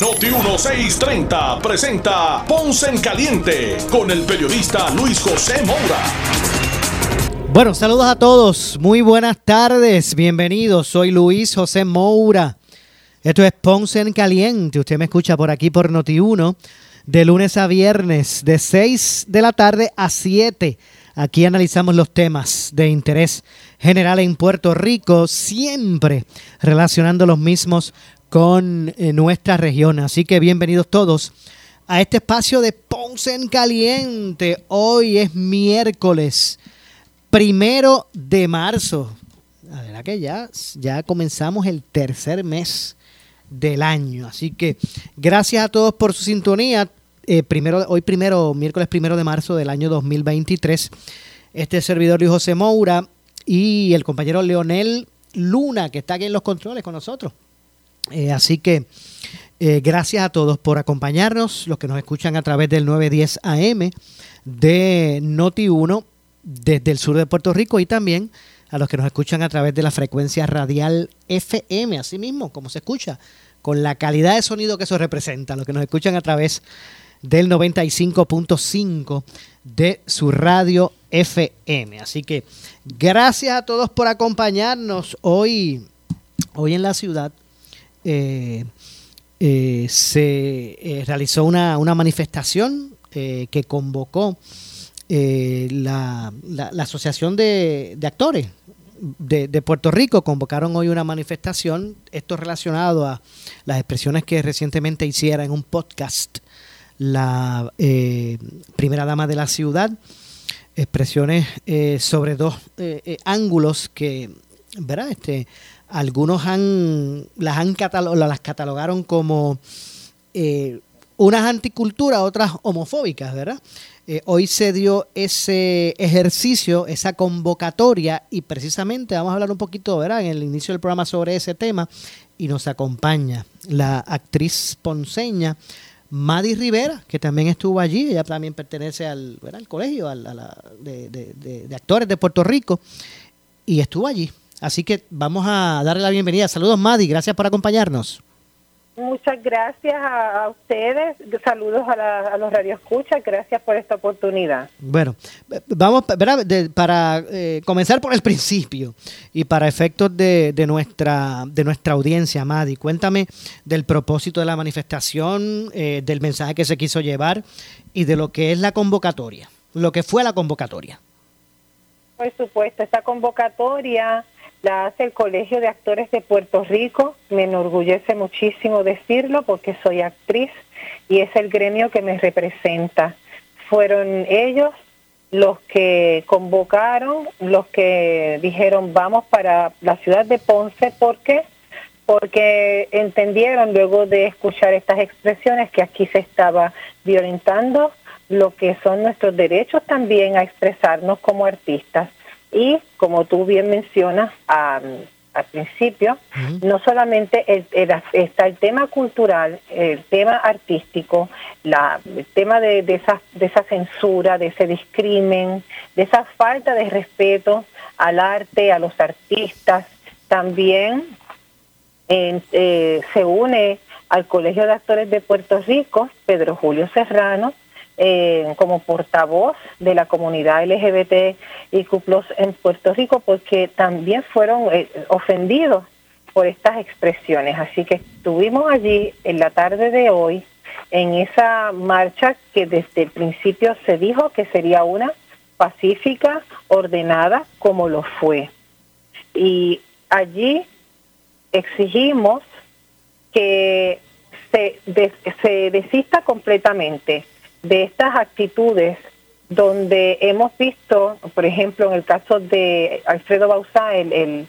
Noti 1630 presenta Ponce en Caliente con el periodista Luis José Moura. Bueno, saludos a todos, muy buenas tardes, bienvenidos, soy Luis José Moura. Esto es Ponce en Caliente, usted me escucha por aquí por Noti 1 de lunes a viernes de 6 de la tarde a 7 Aquí analizamos los temas de interés general en Puerto Rico, siempre relacionando los mismos con eh, nuestra región. Así que bienvenidos todos a este espacio de Ponce en Caliente. Hoy es miércoles primero de marzo. La verdad que ya, ya comenzamos el tercer mes del año. Así que gracias a todos por su sintonía. Eh, primero, hoy primero, miércoles primero de marzo del año 2023. Este servidor Luis José Moura y el compañero Leonel Luna, que está aquí en los controles con nosotros. Eh, así que eh, gracias a todos por acompañarnos, los que nos escuchan a través del 910 AM de Noti1 desde el sur de Puerto Rico y también a los que nos escuchan a través de la frecuencia radial FM, así mismo como se escucha, con la calidad de sonido que eso representa, los que nos escuchan a través del 95.5 de su radio FM. Así que gracias a todos por acompañarnos hoy, hoy en la ciudad. Eh, eh, se eh, realizó una, manifestación que convocó la, Asociación de, Actores de, de, Puerto Rico. Convocaron hoy una manifestación, esto relacionado a las expresiones que recientemente hiciera en un podcast la primera dama de la ciudad, expresiones sobre dos ángulos que, ¿verdad? Este, algunos han, las, han catalogaron como unas anticulturas, otras homofóbicas, ¿verdad? hoy se dio ese ejercicio, esa convocatoria y precisamente vamos a hablar un poquito, ¿verdad? En el inicio del programa sobre ese tema y nos acompaña la actriz ponceña Madi Rivera, que también estuvo allí, ella también pertenece al, colegio de, actores de Puerto Rico y estuvo allí. Así que vamos a darle la bienvenida. Saludos Madi, gracias por acompañarnos. Muchas gracias a, ustedes, saludos a, los radioescuchas, gracias por esta oportunidad. Bueno, vamos para eh, comenzar por el principio y para efectos de, nuestra, de nuestra audiencia, Madi, cuéntame del propósito de la manifestación, eh, del mensaje que se quiso llevar y de lo que es la convocatoria, lo que fue la convocatoria. Por supuesto, esta convocatoria la hace el Colegio de Actores de Puerto Rico. Me enorgullece muchísimo decirlo porque soy actriz y es el gremio que me representa. Fueron ellos los que convocaron, los que dijeron vamos para la ciudad de Ponce. ¿Por qué? Porque entendieron luego de escuchar estas expresiones que aquí se estaba violentando lo que son nuestros derechos también a expresarnos como artistas. Y como tú bien mencionas al principio, no solamente está el tema cultural, el tema artístico, la, el tema de, esa, de esa censura, de ese discrimen, de esa falta de respeto al arte, a los artistas. También eh, se une al Colegio de Actores de Puerto Rico, Pedro Julio Serrano, eh, como portavoz de la comunidad LGBT y cuplos en Puerto Rico porque también fueron eh, ofendidos por estas expresiones. Así que estuvimos allí en la tarde de hoy en esa marcha que desde el principio se dijo que sería una pacífica, ordenada, como lo fue. Y allí exigimos que se, se desista completamente de estas actitudes donde hemos visto, por ejemplo, en el caso de Alfredo Bausá, el,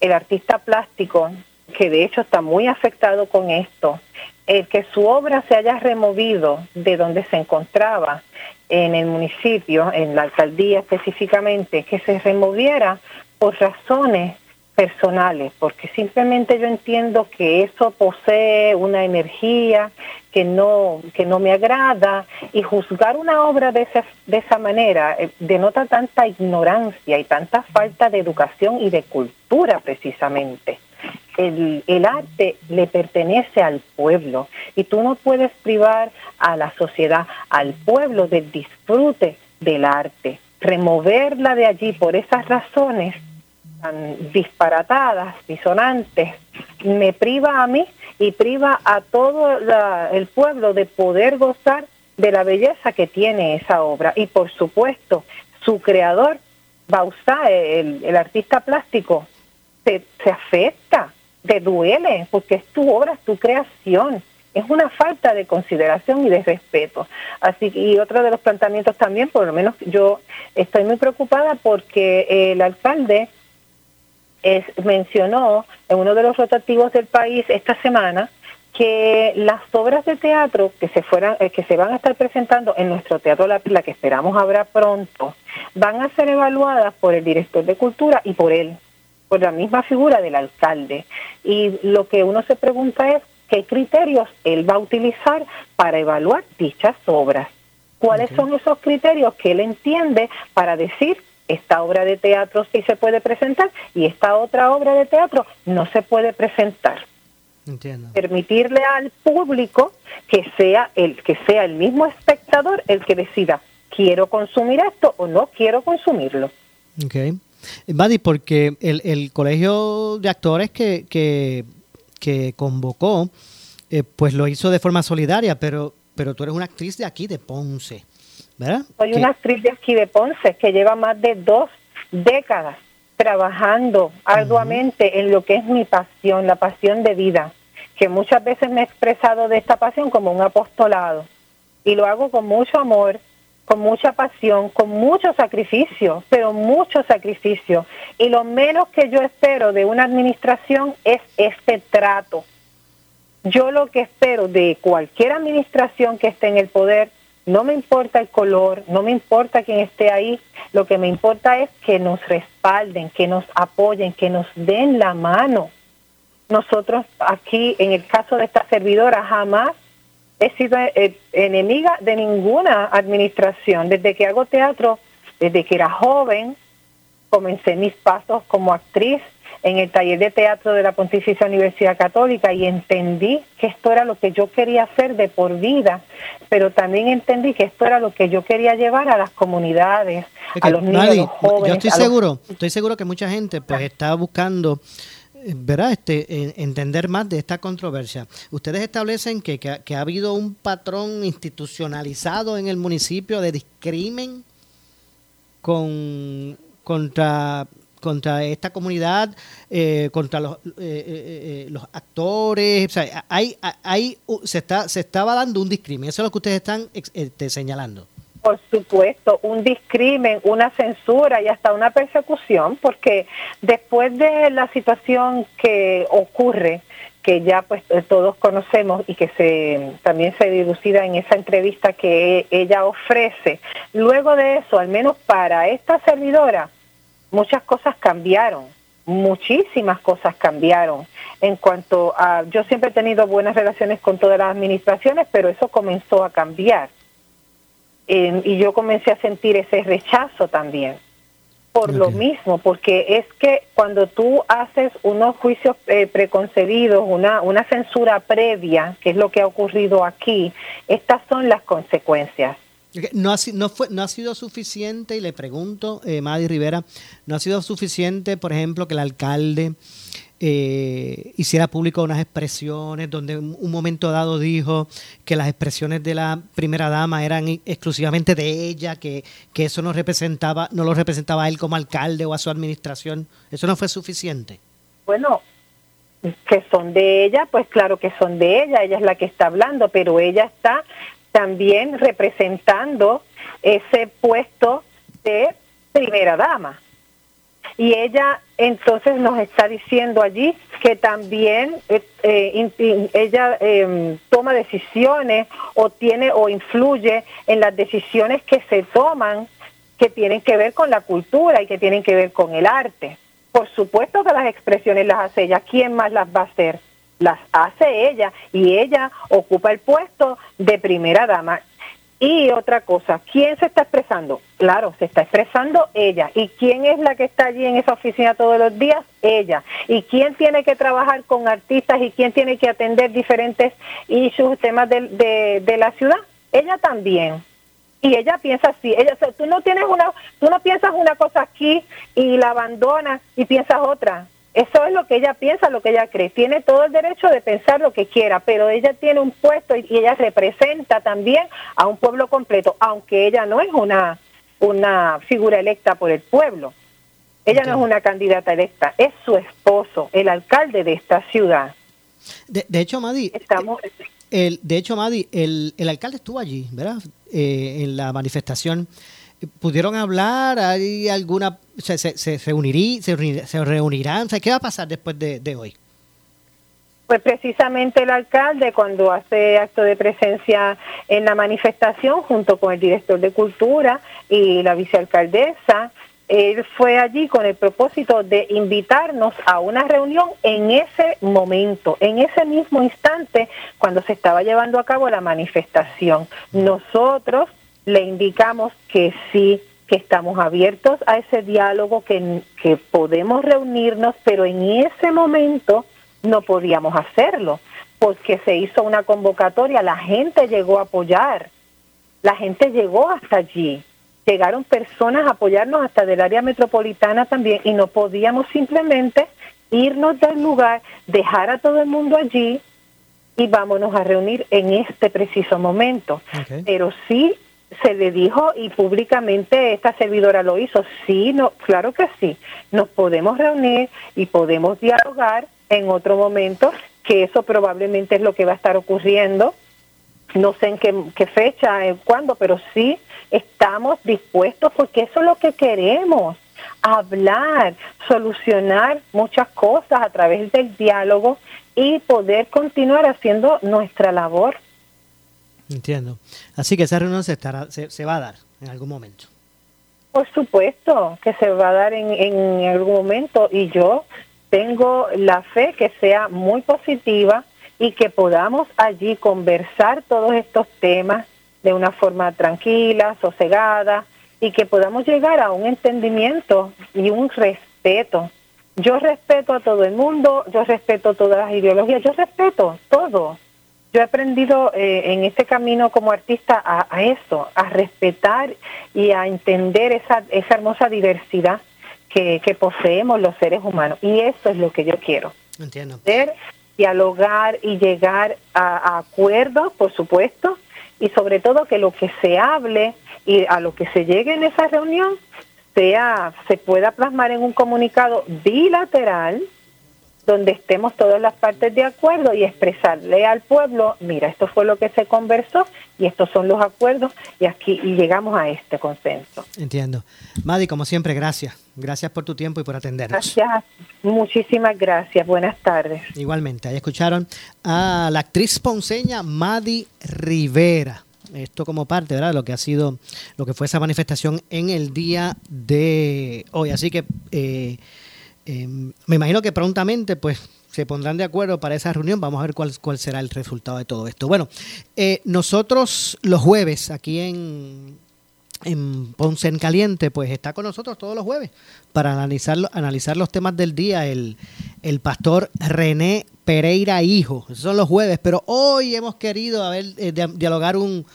el, artista plástico, que de hecho está muy afectado con esto, el que su obra se haya removido de donde se encontraba en el municipio, en la alcaldía específicamente, que se removiera por razones personales, porque simplemente yo entiendo que eso posee una energía que no, que no me agrada y juzgar una obra de esa, de esa manera eh, denota tanta ignorancia y tanta falta de educación y de cultura precisamente. El, el, arte le pertenece al pueblo y tú no puedes privar a la sociedad, al pueblo del disfrute del arte. Removerla de allí por esas razones tan disparatadas, disonantes, me priva a mí y priva a todo el pueblo de poder gozar de la belleza que tiene esa obra. Y por supuesto, su creador, Bausá, el, el artista plástico, se, se afecta, te duele, porque es tu obra, es tu creación. Es una falta de consideración y de respeto. Así y otro de los planteamientos también, por lo menos yo estoy muy preocupada porque el alcalde es, mencionó en uno de los rotativos del país esta semana que las obras de teatro que se fueran eh, que se van a estar presentando en nuestro teatro La Pila que esperamos habrá pronto van a ser evaluadas por el director de cultura y por él por la misma figura del alcalde. Y lo que uno se pregunta es qué criterios él va a utilizar para evaluar dichas obras cuáles son esos criterios que él entiende para decir esta obra de teatro sí se puede presentar y esta otra obra de teatro no se puede presentar. Entiendo. Permitirle al público que sea el que sea el mismo espectador el que decida quiero consumir esto o no quiero consumirlo. Ok. Buddy, porque el, el colegio de actores que, que, que convocó, eh, pues lo hizo de forma solidaria, pero, pero tú eres una actriz de aquí, de Ponce. Soy una actriz de aquí de Ponce que lleva más de dos décadas trabajando arduamente en lo que es mi pasión, la pasión de vida, que muchas veces me he expresado de esta pasión como un apostolado. Y lo hago con mucho amor, con mucha pasión, con mucho sacrificio, pero mucho sacrificio. Y lo menos que yo espero de una administración es este trato. Yo lo que espero de cualquier administración que esté en el poder no me importa el color, no me importa quién esté ahí, lo que me importa es que nos respalden, que nos apoyen, que nos den la mano. Nosotros aquí, en el caso de esta servidora, jamás he sido eh, enemiga de ninguna administración. Desde que hago teatro, desde que era joven, comencé mis pasos como actriz en el taller de teatro de la Pontificia Universidad Católica y entendí que esto era lo que yo quería hacer de por vida, pero también entendí que esto era lo que yo quería llevar a las comunidades, a los niños, a los jóvenes. Yo estoy seguro, estoy seguro que mucha gente pues está buscando eh, ¿verdad? Este, entender más de esta controversia. Ustedes establecen que, que, que, ha habido un patrón institucionalizado en el municipio de discrimen con, contra contra esta comunidad, eh, contra los, eh, eh, los actores. O sea, hay, hay, se, está, se estaba dando un discrimen. Eso es lo que ustedes están este, señalando. Por supuesto, un discrimen, una censura y hasta una persecución, porque después de la situación que ocurre, que ya pues todos conocemos y que se también se dilucida en esa entrevista que ella ofrece, luego de eso, al menos para esta servidora, muchas cosas cambiaron, muchísimas cosas cambiaron. En cuanto a, yo siempre he tenido buenas relaciones con todas las administraciones, pero eso comenzó a cambiar. y yo comencé a sentir ese rechazo también. Por lo mismo, porque es que cuando tú haces unos juicios eh, preconcebidos, una, una censura previa, que es lo que ha ocurrido aquí, estas son las consecuencias. No ha, no, fue, no ha sido suficiente, y le pregunto, eh, Madi Rivera, no ha sido suficiente, por ejemplo, que el alcalde eh, hiciera público unas expresiones donde un momento dado dijo que las expresiones de la primera dama eran exclusivamente de ella, que, que eso no representaba, no lo representaba él como alcalde o a su administración. ¿Eso no fue suficiente? Bueno, que son de ella, pues claro que son de ella, ella es la que está hablando, pero ella está también representando ese puesto de primera dama. Y ella entonces nos está diciendo allí que también eh, eh, ella em, toma decisiones o tiene o influye en las decisiones que se toman que tienen que ver con la cultura y que tienen que ver con el arte. Por supuesto que las expresiones las hace ella. ¿Quién más las va a hacer? Las hace ella y ella ocupa el puesto de primera dama. Y otra cosa, ¿quién se está expresando? Claro, se está expresando ella. ¿Y quién es la que está allí en esa oficina todos los días? Ella. ¿Y quién tiene que trabajar con artistas y quién tiene que atender diferentes issues, temas de, de la ciudad? Ella también y ella piensa así, ella, tú no tienes una, tú no piensas una cosa aquí y la abandonas y piensas otra. Eso es lo que ella piensa, lo que ella cree. Tiene todo el derecho de pensar lo que quiera, pero ella tiene un puesto y, ella representa también a un pueblo completo, aunque ella no es una, una figura electa por el pueblo. Ella no es una candidata electa, es su esposo, el alcalde de esta ciudad. De, de hecho, Madi, Estamos, el, de hecho, Madi, el, el alcalde estuvo allí, ¿verdad? Eh, en la manifestación. ¿Pudieron hablar? ¿Hay alguna. Se, se, se, se, reunirán? ¿Qué va a pasar después de, de, hoy? Pues precisamente el alcalde, cuando hace acto de presencia en la manifestación, junto con el director de Cultura y la vicealcaldesa, él fue allí con el propósito de invitarnos a una reunión en ese momento, en ese mismo instante, cuando se estaba llevando a cabo la manifestación. Nosotros le indicamos que sí, que estamos abiertos a ese diálogo, que, que podemos reunirnos, pero en ese momento no podíamos hacerlo, porque se hizo una convocatoria, la gente llegó a apoyar, la gente llegó hasta allí llegaron personas a apoyarnos hasta del área metropolitana también y no podíamos simplemente irnos del lugar, dejar a todo el mundo allí y vámonos a reunir en este preciso momento. Pero sí se le dijo y públicamente esta servidora lo hizo, sí, no, claro que sí, nos podemos reunir y podemos dialogar en otro momento, que eso probablemente es lo que va a estar ocurriendo, no sé en qué, qué fecha, en cuándo, pero sí estamos dispuestos porque eso es lo que queremos, hablar, solucionar muchas cosas a través del diálogo y poder continuar haciendo nuestra labor. Entiendo. Así que esa reunión se, estará, se, va a dar en algún momento. Por supuesto que se va a dar en, algún momento y yo tengo la fe que sea muy positiva y que podamos allí conversar todos estos temas de una forma tranquila, sosegada y que podamos llegar a un entendimiento y un respeto. Yo respeto a todo el mundo, yo respeto todas las ideologías, yo respeto todo. Yo he aprendido eh, en este camino como artista a, eso, a respetar y a entender esa, esa hermosa diversidad que, que poseemos los seres humanos. Y eso es lo que yo quiero. Entiendo. dialogar y llegar a acuerdos, por supuesto, y sobre todo que lo que se hable y a lo que se llegue en esa reunión sea se pueda plasmar en un comunicado bilateral donde estemos todas las partes de acuerdo y expresarle al pueblo, mira, esto fue lo que se conversó y estos son los acuerdos y aquí y llegamos a este consenso. Entiendo. Madi, como siempre, gracias. Gracias por tu tiempo y por atendernos. Gracias, muchísimas gracias. Buenas tardes. Igualmente, ahí escucharon a la actriz ponceña Madi Rivera. Esto como parte, ¿verdad? De lo que ha sido, lo que fue esa manifestación en el día de hoy. Así que eh, Em, me imagino que prontamente pues se pondrán de acuerdo para esa reunión. Vamos a ver cuál, cuál será el resultado de todo esto. Bueno, eh, nosotros los jueves aquí en, en Ponce en Caliente, pues está con nosotros todos los jueves para analizar, analizar los temas del día el, el pastor René Pereira Hijo. Son los jueves, pero hoy hemos querido a ver, eh, dialogar un,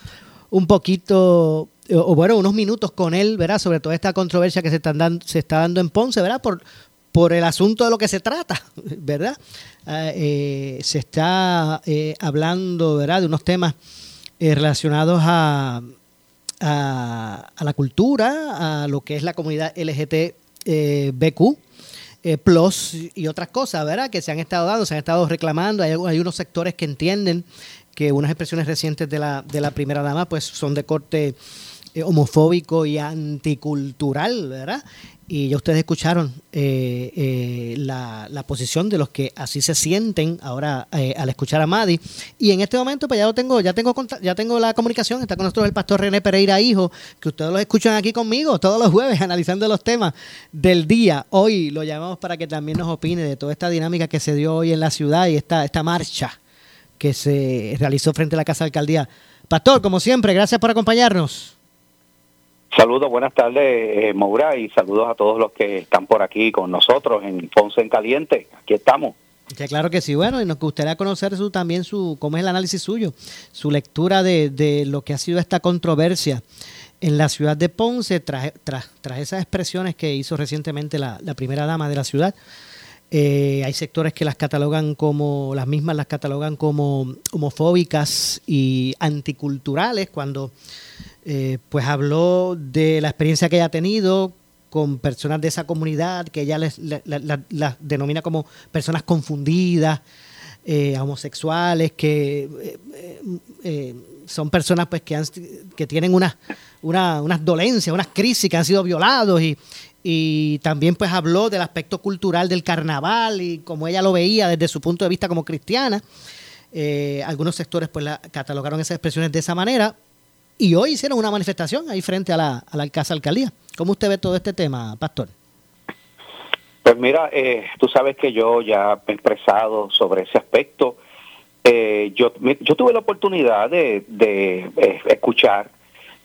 un poquito o bueno, unos minutos con él, ¿verdad? Sobre toda esta controversia que se, están dando, se está dando en Ponce, ¿verdad? Por, por el asunto de lo que se trata, ¿verdad? Ah, eh, se está eh, hablando, ¿verdad?, de unos temas eh, relacionados a, a, la cultura, a lo que es la comunidad LGTBQ. plus y otras cosas, ¿verdad? Que se han estado dando, se han estado reclamando. Hay, unos sectores que entienden que unas expresiones recientes de la, de la primera dama pues son de corte homofóbico y anticultural, ¿verdad? Y ya ustedes escucharon eh, eh, la, posición de los que así se sienten ahora al escuchar a Madi. Y en este momento, pues ya lo tengo, ya tengo ya tengo la comunicación, está con nosotros el pastor René Pereira Hijo, que ustedes lo escuchan aquí conmigo todos los jueves analizando los temas del día. Hoy lo llamamos para que también nos opine de toda esta dinámica que se dio hoy en la ciudad y esta, esta marcha que se realizó frente a la Casa de Alcaldía. Pastor, como siempre, gracias por acompañarnos. Saludos, buenas tardes, eh, Moura, y saludos a todos los que están por aquí con nosotros en Ponce en Caliente. Aquí estamos. claro que sí. Bueno, y nos gustaría conocer su, también su, cómo es el análisis suyo, su lectura de, de lo que ha sido esta controversia en la ciudad de Ponce tras, tras, tras esas expresiones que hizo recientemente la, la primera dama de la ciudad eh, hay sectores que las catalogan como, las mismas las catalogan como homofóbicas y anticulturales, cuando eh, pues habló de la experiencia que ella ha tenido con personas de esa comunidad, que ella las denomina como personas confundidas, eh, homosexuales, que son personas pues que, que tienen una, unas dolencias, unas crisis, que han sido violados y, y también pues habló del aspecto cultural del carnaval y como ella lo veía desde su punto de vista como cristiana. Eh, algunos sectores pues la catalogaron esas expresiones de esa manera y hoy hicieron una manifestación ahí frente a la, a la casa alcaldía. ¿Cómo usted ve todo este tema, pastor? Pues mira, eh, tú sabes que yo ya he expresado sobre ese aspecto. Eh, yo, yo tuve la oportunidad de, de escuchar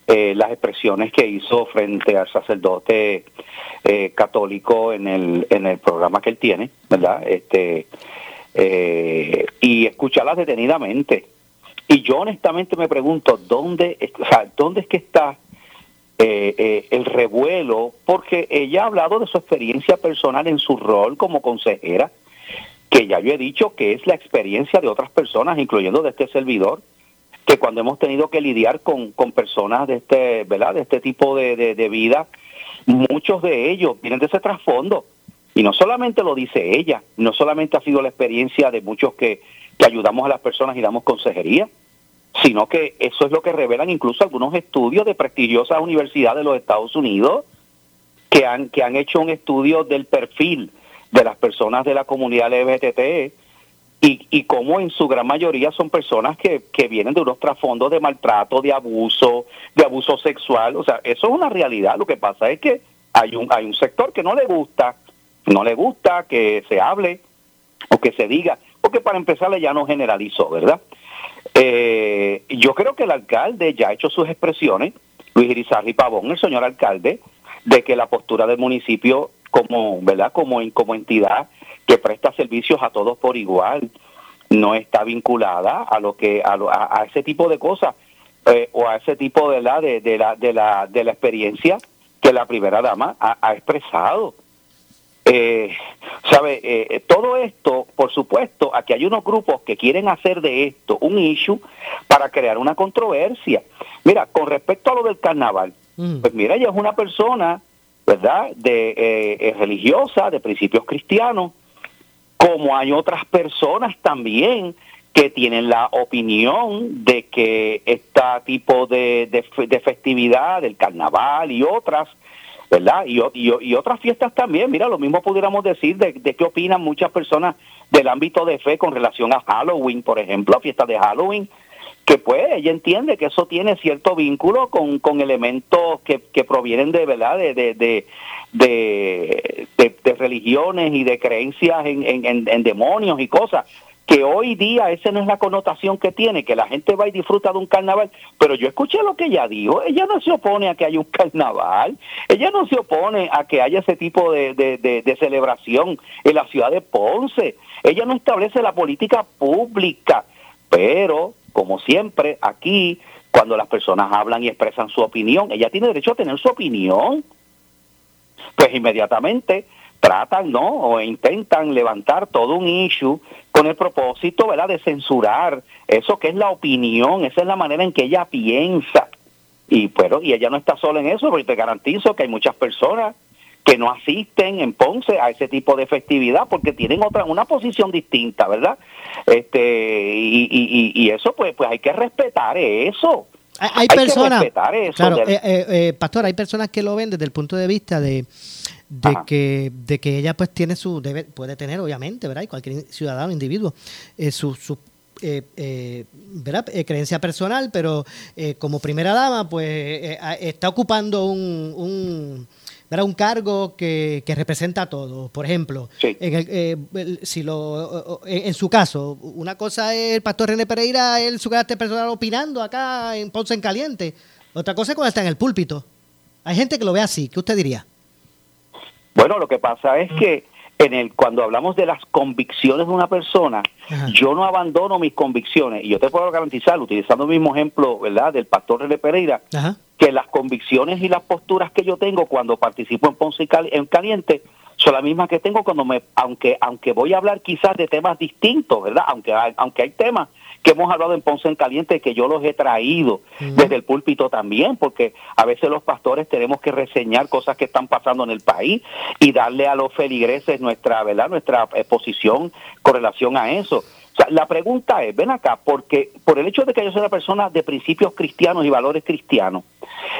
eh, las expresiones que hizo frente al sacerdote eh, católico en el, en el programa que él tiene, ¿verdad? Este, eh, y escucharlas detenidamente. Y yo honestamente me pregunto, ¿dónde, ¿dónde es que está el revuelo? Porque ella ha hablado de su experiencia personal en su rol como consejera, que ya yo he dicho que es la experiencia de otras personas, incluyendo de este servidor, que cuando hemos tenido que lidiar con, con personas de este, ¿verdad? De este tipo de, de, vida, muchos de ellos vienen de ese trasfondo. Y no solamente lo dice ella, no solamente ha sido la experiencia de muchos que, que ayudamos a las personas y damos consejería, sino que eso es lo que revelan incluso algunos estudios de prestigiosas universidades de los Estados Unidos que han, que han hecho un estudio del perfil de las personas de la comunidad LGBT y, y como en su gran mayoría son personas que, que vienen de unos trasfondos de maltrato, de abuso, de abuso sexual. O sea, eso es una realidad. Lo que pasa es que hay un, hay un sector que no le gusta, no le gusta que se hable o que se diga, porque para empezar ya no generalizó, ¿verdad? Eh, yo creo que el alcalde ya ha hecho sus expresiones, Luis Irizarry Pavón, el señor alcalde, de que la postura del municipio como, ¿verdad? Como, como entidad que presta servicios a todos por igual, no está vinculada a lo que a, a, ese tipo de cosas eh, o a ese tipo de la de, la de la de la experiencia que la primera dama ha, expresado. Eh, sabe eh, todo esto, por supuesto, aquí hay unos grupos que quieren hacer de esto un issue para crear una controversia. Mira, con respecto a lo del carnaval, mm. pues mira, ella es una persona, ¿verdad?, de religiosa, de principios cristianos, como hay otras personas también que tienen la opinión de que este tipo de, de, festividad, del carnaval y otras, ¿verdad? Y, y, otras fiestas también, mira, lo mismo pudiéramos decir de, de qué opinan muchas personas del ámbito de fe con relación a Halloween, por ejemplo, a fiestas de Halloween, que pues ella entiende que eso tiene cierto vínculo con, con elementos que, que provienen de, ¿verdad? De, de, de, de, religiones y de creencias en, en, en, demonios y cosas que hoy día esa no es la connotación que tiene, que la gente va y disfruta de un carnaval, pero yo escuché lo que ella dijo, ella no se opone a que haya un carnaval, ella no se opone a que haya ese tipo de, de, de celebración en la ciudad de Ponce, ella no establece la política pública, pero como siempre, aquí, cuando las personas hablan y expresan su opinión, ella tiene derecho a tener su opinión. Pues inmediatamente tratan, ¿no? O intentan levantar todo un issue con el propósito, ¿verdad?, de censurar eso que es la opinión, esa es la manera en que ella piensa. Y pero y ella no está sola en eso, porque te garantizo que hay muchas personas que no asisten en Ponce a ese tipo de festividad porque tienen otra una posición distinta, ¿verdad? Este y, y, y eso pues pues hay que respetar eso. Hay, personas, claro, eh, eh, pastor, hay personas que lo ven desde el punto de vista de, de que de que ella pues tiene su debe, puede tener obviamente, ¿verdad? Y cualquier ciudadano, individuo, su, su ¿verdad? creencia personal, pero como primera dama, pues está ocupando un, era un cargo que, que representa a todos. Por ejemplo, en, el, eh, si lo, en, su caso, una cosa es el pastor René Pereira, él su carácter personal opinando acá en Ponce en Caliente. Otra cosa es cuando está en el púlpito. Hay gente que lo ve así. ¿Qué usted diría? Bueno, lo que pasa es que en el cuando hablamos de las convicciones de una persona, yo no abandono mis convicciones. Y yo te puedo garantizar, utilizando el mismo ejemplo, ¿verdad?, del pastor René Pereira, Ajá que las convicciones y las posturas que yo tengo cuando participo en Ponce en Caliente son las mismas que tengo cuando me, aunque aunque voy a hablar quizás de temas distintos, ¿verdad? Aunque hay, aunque hay temas que hemos hablado en Ponce en Caliente que yo los he traído desde el púlpito también, porque a veces los pastores tenemos que reseñar cosas que están pasando en el país y darle a los feligreses nuestra, ¿verdad? Nuestra exposición con relación a eso la pregunta es, ven acá, porque por el hecho de que yo soy una persona de principios cristianos y valores cristianos,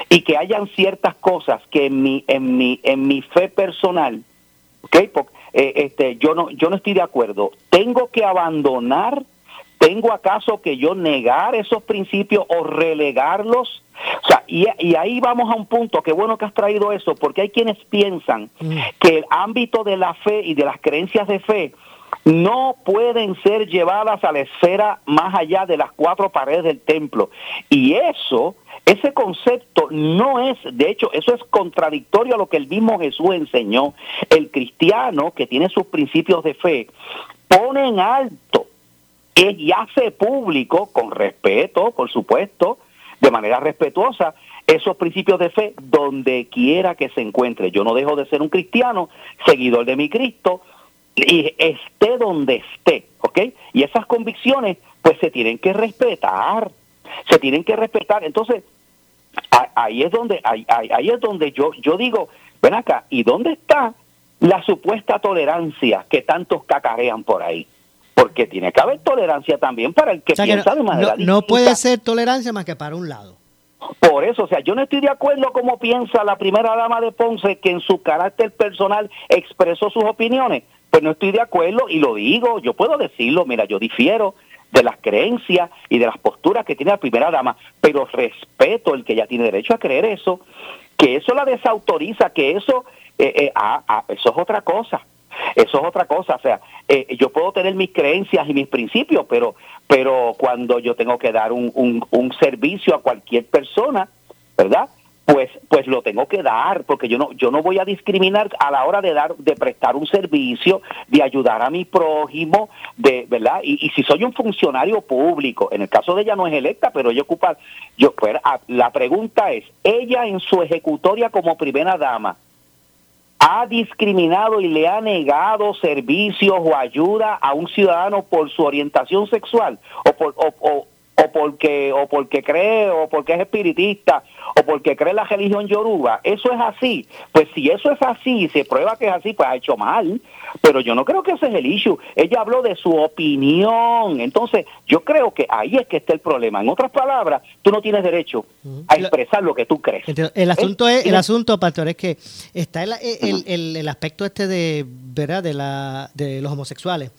y que hayan ciertas cosas que en mi, en mi, en mi fe personal, okay, eh, este, yo no, yo no estoy de acuerdo. Tengo que abandonar, tengo acaso que yo negar esos principios o relegarlos. O sea, y, y, ahí vamos a un punto, qué bueno que has traído eso, porque hay quienes piensan mm. que el ámbito de la fe y de las creencias de fe no pueden ser llevadas a la esfera más allá de las cuatro paredes del templo. Y eso, ese concepto no es, de hecho, eso es contradictorio a lo que el mismo Jesús enseñó. El cristiano que tiene sus principios de fe pone en alto y hace público, con respeto, por supuesto, de manera respetuosa, esos principios de fe donde quiera que se encuentre. Yo no dejo de ser un cristiano, seguidor de mi Cristo, y esté donde esté, ¿ok? Y esas convicciones pues se tienen que respetar, se tienen que respetar. Entonces, ahí es donde ahí es donde yo yo digo, ven acá, ¿y dónde está la supuesta tolerancia que tantos cacarean por ahí? Porque tiene que haber tolerancia también para el que piensa de manera no, no puede ser tolerancia más que para un lado. Por eso, o sea, yo no estoy de acuerdo como piensa la primera dama de Ponce que en su carácter personal expresó sus opiniones. Pues no estoy de acuerdo y lo digo, yo puedo decirlo, mira, yo difiero de las creencias y de las posturas que tiene la primera dama, pero respeto el que ella tiene derecho a creer eso, que eso la desautoriza, que eso, eh, eh ah, ah, eso es otra cosa, eso es otra cosa, o sea, eh, yo puedo tener mis creencias y mis principios, pero, pero cuando yo tengo que dar un, un, servicio a cualquier persona, ¿verdad? pues pues lo tengo que dar porque yo no yo no voy a discriminar a la hora de dar de prestar un servicio de ayudar a mi prójimo de verdad y, y si soy un funcionario público en el caso de ella no es electa pero ella ocupa yo pues, la pregunta es ella en su ejecutoria como primera dama ha discriminado y le ha negado servicios o ayuda a un ciudadano por su orientación sexual o por o, porque o porque cree o porque es espiritista o porque cree la religión yoruba, eso es así. Pues si eso es así y se prueba que es así, pues ha hecho mal. Pero yo no creo que ese es el issue. Ella habló de su opinión. Entonces, yo creo que ahí es que está el problema. En otras palabras, tú no tienes derecho a expresar lo que tú crees. El asunto es, el asunto, pastor, es que está el, el, el, aspecto este de, ¿verdad? De, la, de los homosexuales.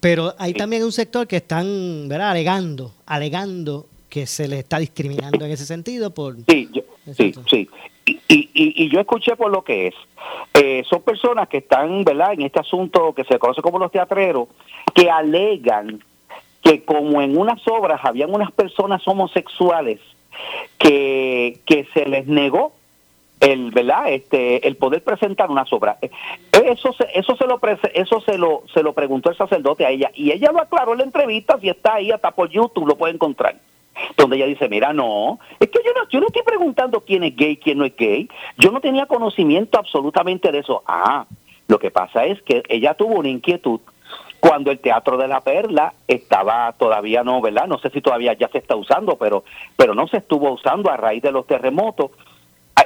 Pero hay también un sector que están, ¿verdad? Alegando, alegando que se le está discriminando en ese sentido por... Sí, sí, sí. Y, y, yo escuché por lo que es. Eh, son personas que están, ¿verdad?, en este asunto que se conoce como los teatreros, que alegan que como en unas obras habían unas personas homosexuales que, que se les negó el verdad este el poder presentar una obras eso se, eso se lo eso se lo se lo preguntó el sacerdote a ella y ella lo aclaró en la entrevista si está ahí hasta por YouTube lo puede encontrar donde ella dice, mira, no, es que yo no, yo no estoy preguntando quién es gay, quién no es gay, yo no tenía conocimiento absolutamente de eso. Ah, lo que pasa es que ella tuvo una inquietud cuando el Teatro de la Perla estaba todavía no, ¿verdad? No sé si todavía ya se está usando, pero, pero no se estuvo usando a raíz de los terremotos.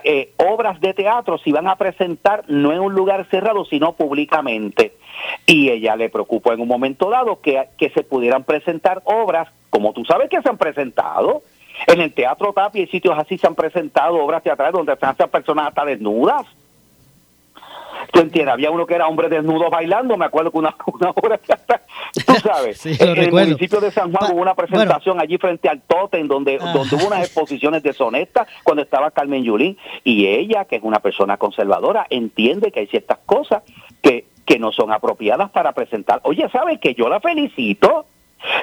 Eh, obras de teatro se iban a presentar no en un lugar cerrado, sino públicamente. Y ella le preocupó en un momento dado que, que se pudieran presentar obras como tú sabes que se han presentado, En el Teatro Tapia y sitios así se han presentado obras teatrales donde están esas personas hasta desnudas. ¿Tú entiendes? Había uno que era hombre desnudo bailando, me acuerdo que una, una obra tú sabes, Sí, en el municipio de San Juan Pa- hubo una presentación allí frente al Totem donde, Ah. donde hubo unas exposiciones de sonetas cuando estaba Carmen Yulín y ella, que es una persona conservadora, entiende que hay ciertas cosas que, que no son apropiadas para presentar. Oye, ¿sabes que Yo la felicito,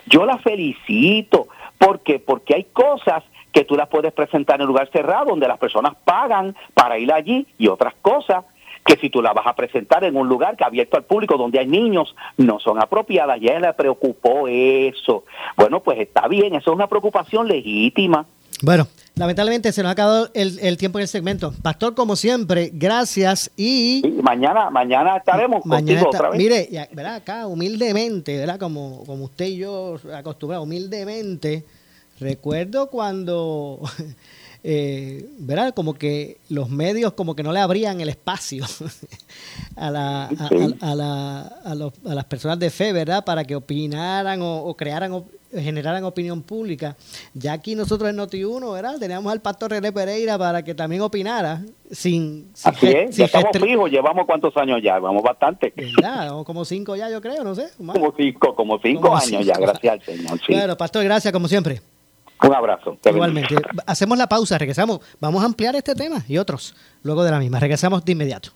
yo la felicito, ¿por qué? Porque hay cosas que tú las puedes presentar en un lugar cerrado donde las personas pagan para ir allí y otras cosas que si tú la vas a presentar en un lugar que abierto al público donde hay niños no son apropiadas. Ya le preocupó eso. Bueno, pues está bien, eso es una preocupación legítima. Bueno, lamentablemente se nos ha acabado el, el tiempo en el segmento. Pastor, como siempre, gracias y... Mañana, mañana estaremos Mañana contigo está- otra vez. mire, ¿verdad? Acá humildemente, ¿verdad? Como, como usted y yo acostumbrados, humildemente, recuerdo cuando, eh, ¿verdad? Como que los medios como que no le abrían el espacio a, la, a, a- a la- a los- a las personas de fe, ¿verdad? Para que opinaran o, o crearan, op- generaran opinión pública. Ya aquí nosotros en Noti1, ¿verdad? Teníamos al pastor René Pereira para que también opinara sin... sin Así es, sin ya estamos fijos, llevamos cuántos años ya, vamos bastante. ¿Verdad? O como cinco ya, yo creo, no sé. más. Como cinco, como cinco Como años ya, gracias al Señor. sí. Bueno, Pastor, gracias como siempre. Un abrazo. te Igualmente. Hacemos la pausa, regresamos. Vamos a ampliar este tema y otros luego de la misma. Regresamos de inmediato.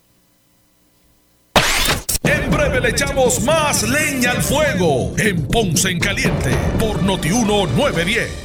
En breve le echamos más leña al fuego en Ponce en Caliente por Notiuno 910.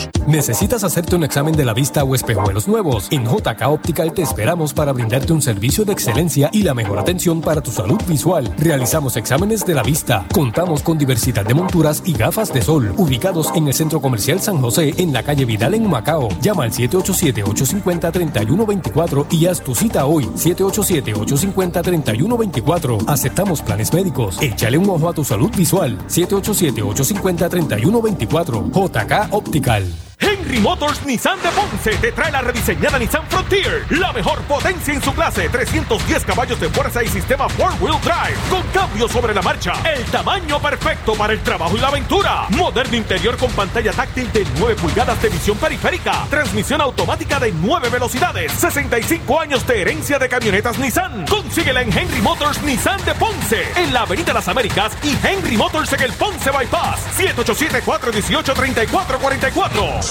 ¿Necesitas hacerte un examen de la vista o espejuelos nuevos? En JK Optical te esperamos para brindarte un servicio de excelencia y la mejor atención para tu salud visual. Realizamos exámenes de la vista. Contamos con diversidad de monturas y gafas de sol, ubicados en el Centro Comercial San José, en la calle Vidal en Macao. Llama al 787-850-3124 y haz tu cita hoy. 787-850-3124. Aceptamos planes médicos. Échale un ojo a tu salud visual. 787-850-3124. JK Optical. Henry Motors Nissan de Ponce te trae la rediseñada Nissan Frontier, la mejor potencia en su clase, 310 caballos de fuerza y sistema 4-wheel drive, con cambio sobre la marcha, el tamaño perfecto para el trabajo y la aventura, moderno interior con pantalla táctil de 9 pulgadas de visión periférica, transmisión automática de 9 velocidades, 65 años de herencia de camionetas Nissan. Consíguela en Henry Motors Nissan de Ponce, en la Avenida Las Américas y Henry Motors en el Ponce Bypass, 787-418-3444.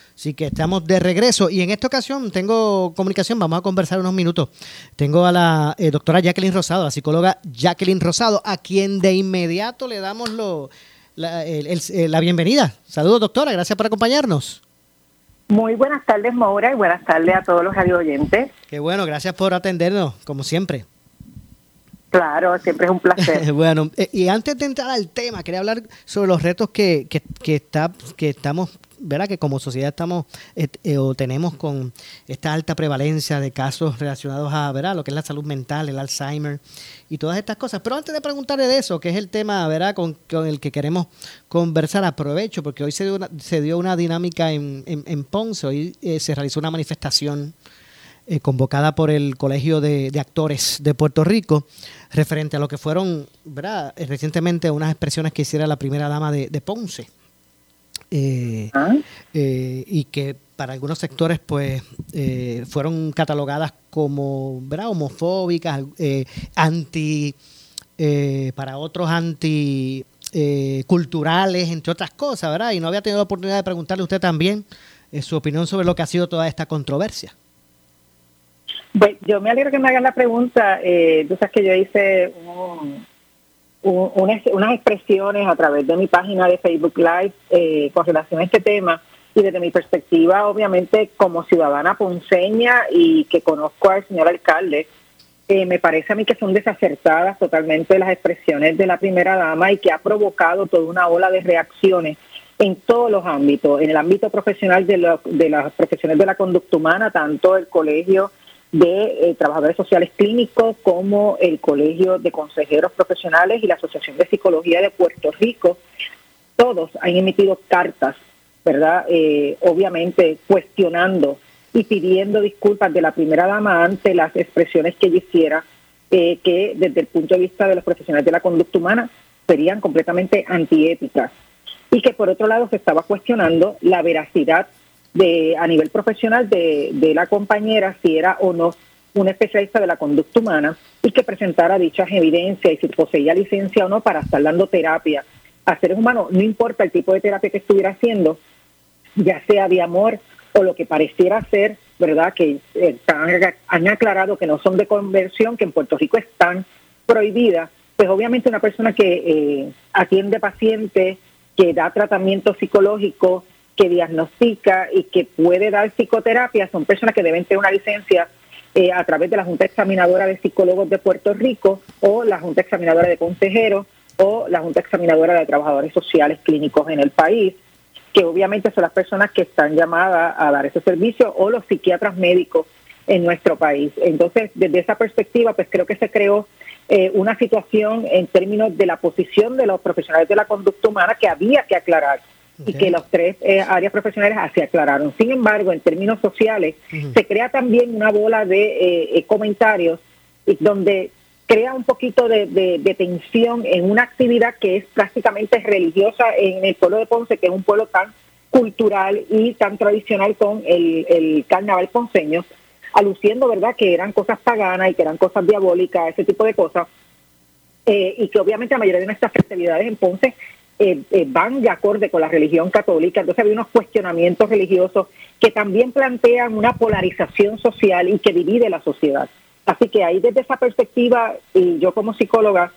Así que estamos de regreso y en esta ocasión tengo comunicación, vamos a conversar unos minutos. Tengo a la eh, doctora Jacqueline Rosado, la psicóloga Jacqueline Rosado, a quien de inmediato le damos lo, la, eh, la bienvenida. Saludos doctora, gracias por acompañarnos. Muy buenas tardes, Maura, y buenas tardes a todos los radio oyentes. Qué bueno, gracias por atendernos, como siempre. Claro, siempre es un placer. bueno, eh, y antes de entrar al tema, quería hablar sobre los retos que, que, que, está, que estamos ¿verdad? que como sociedad estamos eh, o tenemos con esta alta prevalencia de casos relacionados a ¿verdad? lo que es la salud mental, el Alzheimer y todas estas cosas. Pero antes de preguntarle de eso, que es el tema ¿verdad? Con, el que queremos conversar, aprovecho, porque hoy se dio una, se dio una dinámica en, en, Ponce, hoy eh, se realizó una manifestación eh, convocada por el Colegio de, Actores de Puerto Rico, referente a lo que fueron ¿verdad? recientemente unas expresiones que hiciera la primera dama de, de Ponce eh, ah. eh, y que para algunos sectores pues eh, fueron catalogadas como ¿verdad? homofóbicas, anti, para otros anti culturales, entre otras cosas, ¿verdad? Y no había tenido la oportunidad de preguntarle a usted también su opinión sobre lo que ha sido toda esta controversia. Bueno, yo me alegro que me hagan la pregunta. tú sabes que yo hice un, unas, expresiones a través de mi página de Facebook Live eh, con relación a este tema y desde mi perspectiva, obviamente, como ciudadana ponceña y que conozco al señor alcalde, eh, me parece a mí que son desacertadas totalmente las expresiones de la primera dama y que ha provocado toda una ola de reacciones en todos los ámbitos, en el ámbito profesional de, de las profesiones de la conducta humana, tanto el colegio de eh, Trabajadores Sociales Clínicos como el Colegio de Consejeros Profesionales y la Asociación de Psicología de Puerto Rico. Todos han emitido cartas, ¿verdad? Eh, obviamente cuestionando y pidiendo disculpas de la primera dama ante las expresiones que ella hiciera, eh, que desde el punto de vista de los profesionales de la conducta humana serían completamente antiéticas. Y que por otro lado se estaba cuestionando la veracidad de a nivel profesional de, de la compañera si era o no un especialista de la conducta humana y que presentara dichas evidencias y si poseía licencia o no para estar dando terapia a seres humanos, no importa el tipo de terapia que estuviera haciendo, ya sea de amor o lo que pareciera ser, ¿verdad? Que eh, han, aclarado que no son de conversión, que en Puerto Rico están prohibidas, pues obviamente una persona que eh, atiende pacientes, que da tratamiento psicológico, que diagnostica y que puede dar psicoterapia son personas que deben tener una licencia eh, a través de la Junta Examinadora de Psicólogos de Puerto Rico o la Junta Examinadora de Consejeros o la Junta Examinadora de Trabajadores Sociales Clínicos en el país, que obviamente son las personas que están llamadas a dar ese servicio o los psiquiatras médicos en nuestro país. Entonces, desde esa perspectiva, pues creo que se creó eh, una situación en términos de la posición de los profesionales de la conducta humana que había que aclarar y que los tres eh, áreas profesionales así aclararon. Sin embargo, en términos sociales, se crea también una bola de eh, eh, comentarios donde crea un poquito de, tensión en una actividad que es prácticamente religiosa en el pueblo de Ponce, que es un pueblo tan cultural y tan tradicional con el, el carnaval ponceño, aluciendo, ¿verdad?, que eran cosas paganas y que eran cosas diabólicas, ese tipo de cosas, y que obviamente la mayoría de nuestras festividades en Ponce eh, eh, van de acorde con la religión católica. Entonces había unos cuestionamientos religiosos que también plantean una polarización social y que divide la sociedad. Así que ahí desde esa perspectiva, y yo como psicóloga,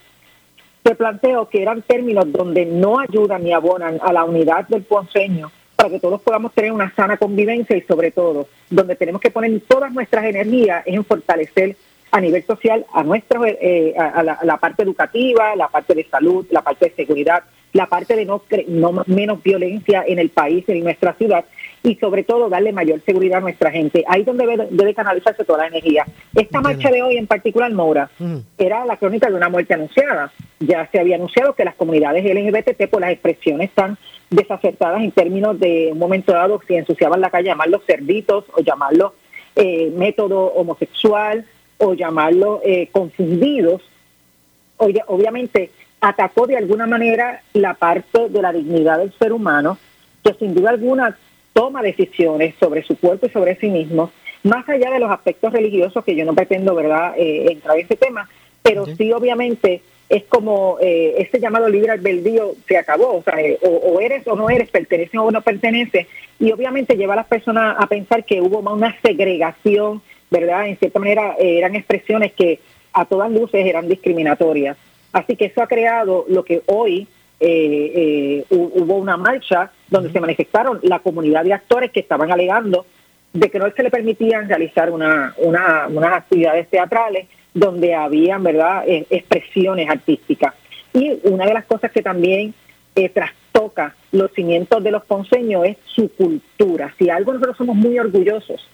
te planteo que eran términos donde no ayudan ni abonan a la unidad del ponceño para que todos podamos tener una sana convivencia y sobre todo donde tenemos que poner todas nuestras energías en fortalecer a nivel social a nuestros eh, a, la, parte educativa, la parte de salud, la parte de seguridad, la parte de no, no menos violencia en el país, en nuestra ciudad y sobre todo darle mayor seguridad a nuestra gente. Ahí es donde debe, canalizarse toda la energía. Esta marcha de hoy en particular, Mora, era la crónica de una muerte anunciada. Ya se había anunciado que las comunidades LGBT, por pues las expresiones están desacertadas en términos de un momento dado, si ensuciaban la calle, llamarlos cerditos o llamarlos eh, método homosexual o llamarlo eh, confundidos, obviamente atacó de alguna manera la parte de la dignidad del ser humano, que sin duda alguna toma decisiones sobre su cuerpo y sobre sí mismo, más allá de los aspectos religiosos, que yo no pretendo verdad eh, entrar en ese tema, pero sí obviamente es como eh, ese llamado libre albedrío se acabó, o sea, eh, o, eres o no eres, perteneces o no perteneces, y obviamente lleva a las personas a pensar que hubo más una segregación, ¿verdad? En cierta manera eh, eran expresiones que a todas luces eran discriminatorias. Así que eso ha creado lo que hoy hubo una marcha donde se manifestaron la comunidad de actores que estaban alegando de que no se le permitían realizar una, una, unas actividades teatrales donde habían, ¿verdad?, eh, expresiones artísticas. Y una de las cosas que también eh, trastoca los cimientos de los ponceños es su cultura. Si algo nosotros somos muy orgullosos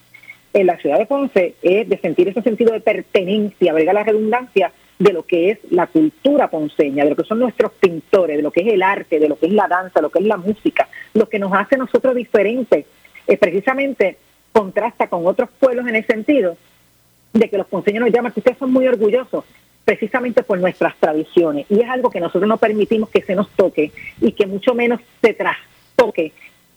en la ciudad de Ponce es de sentir ese sentido de pertenencia, verga la redundancia, de lo que es la cultura ponceña, de lo que son nuestros pintores, de lo que es el arte, de lo que es la danza, lo que es la música, lo que nos hace a nosotros diferentes. es precisamente contrasta con otros pueblos en el sentido de que los ponceños nos llaman que ustedes son muy orgullosos precisamente por nuestras tradiciones y es algo que nosotros no permitimos que se nos toque y que mucho menos se trastoque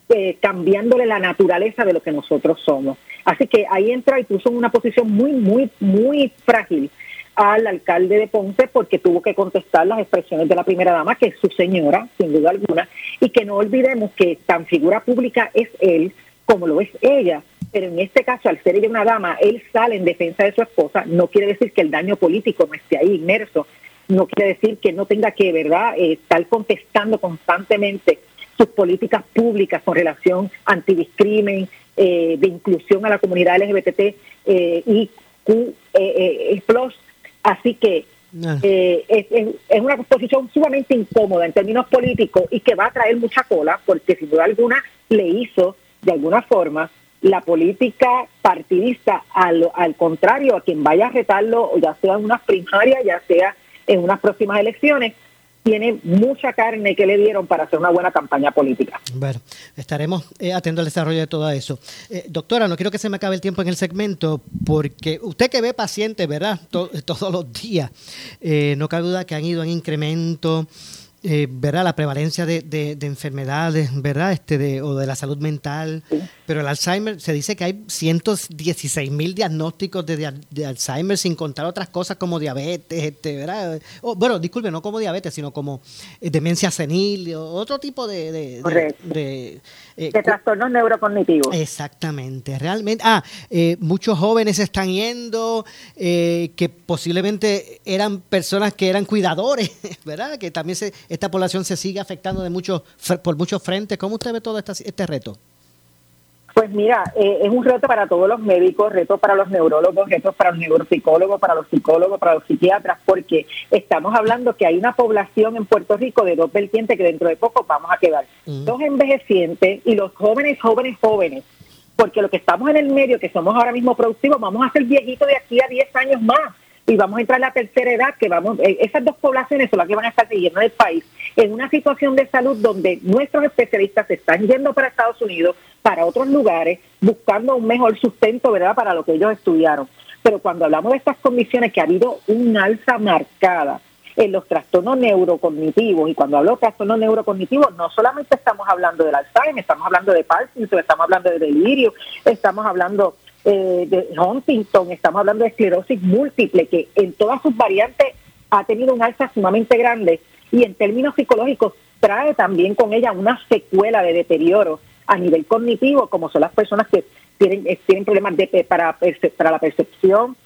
eh, cambiándole la naturaleza de lo que nosotros somos. Así que ahí entra y puso en una posición muy, muy, muy frágil al alcalde de Ponce porque tuvo que contestar las expresiones de la primera dama, que es su señora, sin duda alguna, y que no olvidemos que tan figura pública es él como lo es ella pero en este caso, al ser ella una dama, él sale en defensa de su esposa, no quiere decir que el daño político no esté ahí inmerso, no quiere decir que no tenga que, ¿verdad?, eh, estar contestando constantemente sus políticas públicas con relación antidiscrimen, eh, de inclusión a la comunidad LGBT eh, y Q, eh, plus. Así que es, es, una posición sumamente incómoda en términos políticos y que va a traer mucha cola porque sin duda alguna le hizo de alguna forma la política partidista, al, al contrario, a quien vaya a retarlo, ya sea en unas primarias, ya sea en unas próximas elecciones, tiene mucha carne que le dieron para hacer una buena campaña política. Bueno, estaremos eh, atentos al desarrollo de todo eso. Eh, doctora, no quiero que se me acabe el tiempo en el segmento, porque usted que ve pacientes, ¿verdad? todos los días, eh, no cabe duda que han ido en incremento eh, ¿verdad? la prevalencia de, de, enfermedades, ¿verdad? Este de, o de la salud mental. Pero el Alzheimer, se dice que hay 116 mil diagnósticos de, de, Alzheimer, sin contar otras cosas como diabetes, este, ¿verdad? bueno, disculpe, no como diabetes, sino como eh, demencia senil, o otro tipo de... de, eh, trastornos neurocognitivos. Exactamente, realmente. Ah, eh, muchos jóvenes están yendo, que posiblemente eran personas que eran cuidadores, ¿verdad? Que también se esta población se sigue afectando de muchos por muchos frentes. ¿Cómo usted ve todo este, este reto? Pues mira, eh, es un reto para todos los médicos, reto para los neurólogos, reto para los neuropsicólogos, para los psicólogos, para los psiquiatras, porque estamos hablando que hay una población en Puerto Rico de dos vertientes que dentro de poco vamos a quedar. Mm. Dos envejecientes y los jóvenes, jóvenes, jóvenes. Porque lo que estamos en el medio, que somos ahora mismo productivos, vamos a ser viejitos de aquí a 10 años más y vamos a entrar en la tercera edad, que vamos, eh, esas dos poblaciones son las que van a estar siguiendo el país en una situación de salud donde nuestros especialistas se están yendo para Estados Unidos, para otros lugares, buscando un mejor sustento, ¿verdad?, para lo que ellos estudiaron. Pero cuando hablamos de estas condiciones, que ha habido un alza marcada en los trastornos neurocognitivos, y cuando hablo de trastornos neurocognitivos, no solamente estamos hablando del Alzheimer, estamos hablando de Parkinson, estamos hablando de delirio, estamos hablando eh, de Huntington, estamos hablando de esclerosis múltiple, que en todas sus variantes ha tenido un alza sumamente grande y en términos psicológicos trae también con ella una secuela de deterioro a nivel cognitivo, como son las personas que tienen, eh, tienen problemas de, para, para la percepción,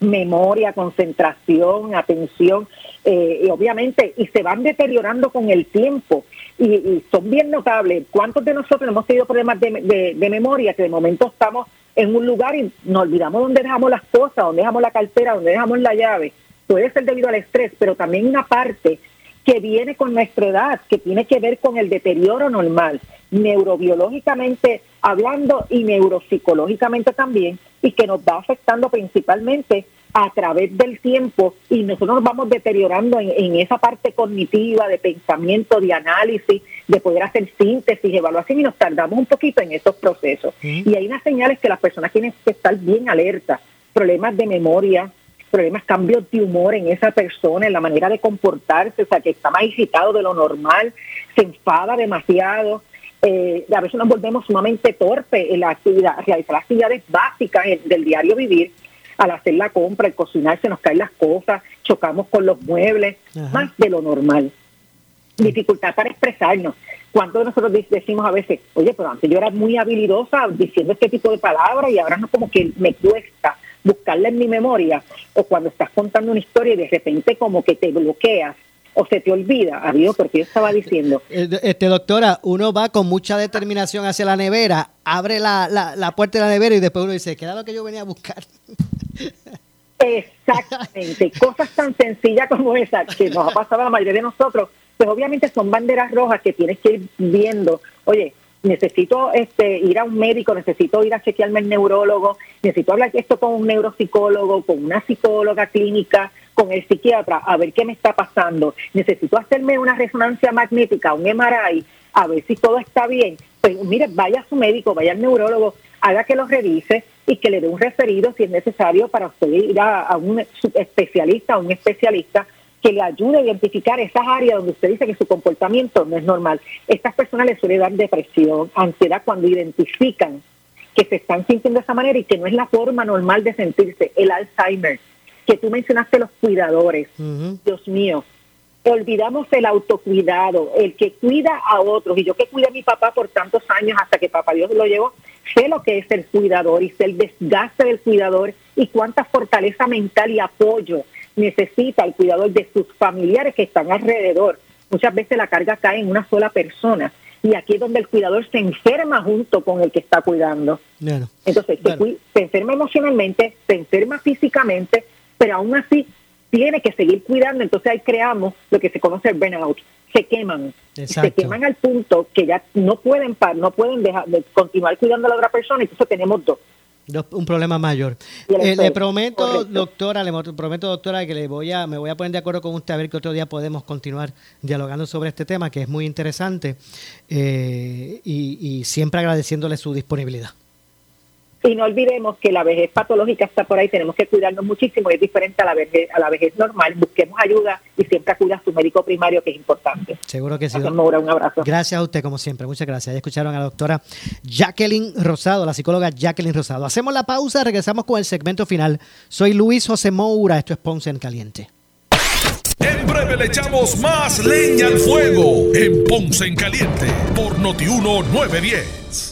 memoria, concentración, atención, eh, y obviamente, y se van deteriorando con el tiempo. Y, son bien notables. ¿Cuántos de nosotros hemos tenido problemas de, de memoria que de momento estamos en un lugar y nos olvidamos dónde dejamos las cosas, dónde dejamos la cartera, dónde dejamos la llave. Puede ser debido al estrés, pero también una parte que viene con nuestra edad, que tiene que ver con el deterioro normal, neurobiológicamente hablando y neuropsicológicamente también, y que nos va afectando principalmente a través del tiempo y nosotros nos vamos deteriorando en, en esa parte cognitiva de pensamiento, de análisis, de poder hacer síntesis, evaluación y nos tardamos un poquito en esos procesos. Y hay unas señales que las personas tienen que estar bien alertas, problemas de memoria, problemas, cambios de humor en esa persona, en la manera de comportarse, o sea, que está más excitado de lo normal, se enfada demasiado, eh, a veces nos volvemos sumamente torpes en la actividad, realizar las actividades básicas del diario vivir, al hacer la compra, al cocinar, se nos caen las cosas, chocamos con los muebles, más de lo normal. Dificultad para expresarnos. ¿Cuántos de nosotros de- decimos a veces, oye, pero antes yo era muy habilidosa diciendo este tipo de palabras y ahora no como que me cuesta buscarla en mi memoria? O cuando estás contando una historia y de repente como que te bloqueas o se te olvida, adiós, porque yo estaba diciendo, Eh, Este, doctora, uno va con mucha determinación hacia la nevera, abre la, la, la puerta de la nevera y después uno dice, ¿qué era lo que yo venía a buscar? Exactamente, cosas tan sencillas como esa que nos ha pasado a la mayoría de nosotros, pues obviamente son banderas rojas que tienes que ir viendo. Oye, necesito este ir a un médico, necesito ir a chequearme el neurólogo, necesito hablar esto con un neuropsicólogo, con una psicóloga clínica, con el psiquiatra, a ver qué me está pasando. Necesito hacerme una resonancia magnética, un MRI, a ver si todo está bien. Pues mire, vaya a su médico, vaya al neurólogo, haga que lo revise y que le dé un referido si es necesario para usted ir a, a un especialista, a un especialista que le ayude a identificar esas áreas donde usted dice que su comportamiento no es normal. Estas personas les suele dar depresión, ansiedad cuando identifican que se están sintiendo de esa manera y que no es la forma normal de sentirse. El Alzheimer, que tú mencionaste los cuidadores, Dios mío, olvidamos el autocuidado, el que cuida a otros. Y yo que cuidé a mi papá por tantos años hasta que papá Dios lo llevó, sé lo que es el cuidador y sé el desgaste del cuidador y cuánta fortaleza mental y apoyo necesita el cuidador de sus familiares que están alrededor. Muchas veces la carga cae en una sola persona y aquí es donde el cuidador se enferma junto con el que está cuidando. Entonces, se, se enferma emocionalmente, se enferma físicamente, pero aún así tiene que seguir cuidando. Entonces ahí creamos lo que se conoce el burnout. Se queman. Se queman al punto que ya no pueden par- no pueden dejar de continuar cuidando a la otra persona. Entonces tenemos dos. dos- un problema mayor. Y Eh, le prometo, correcto. doctora, le prometo, doctora, que le voy a, me voy a poner de acuerdo con usted a ver que otro día podemos continuar dialogando sobre este tema, que es muy interesante, eh, y, y siempre agradeciéndole su disponibilidad. Y no olvidemos que la vejez patológica está por ahí, tenemos que cuidarnos muchísimo, es diferente a la vejez, a la vejez normal. Busquemos ayuda y siempre acuda a su médico primario, que es importante. Seguro que sí. Maura, un abrazo. Gracias a usted, como siempre. Muchas gracias. Ya escucharon a la doctora Jacqueline Rosado, la psicóloga Jacqueline Rosado. Hacemos la pausa, regresamos con el segmento final. Soy Luis José Moura, esto es Ponce en Caliente. En breve le echamos más leña al fuego en Ponce en Caliente por Notiuno 910.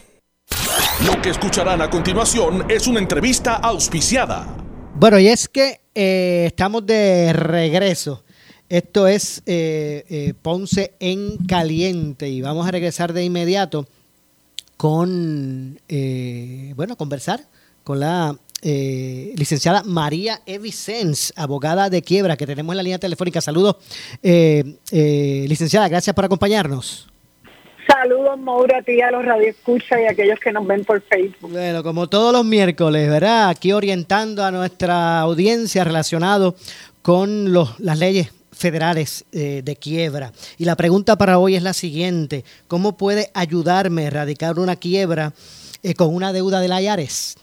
Que escucharán a continuación es una entrevista auspiciada. Bueno, y es que eh, estamos de regreso. Esto es eh, eh, Ponce en Caliente y vamos a regresar de inmediato con, eh, bueno, conversar con la eh, licenciada María Evicens, abogada de quiebra, que tenemos en la línea telefónica. Saludos, eh, eh, licenciada, gracias por acompañarnos. Saludos, Maura, a ti, a los radioescuchas y a aquellos que nos ven por Facebook. Bueno, como todos los miércoles, ¿verdad? Aquí orientando a nuestra audiencia relacionado con los, las leyes federales eh, de quiebra. Y la pregunta para hoy es la siguiente. ¿Cómo puede ayudarme a erradicar una quiebra eh, con una deuda del IARES?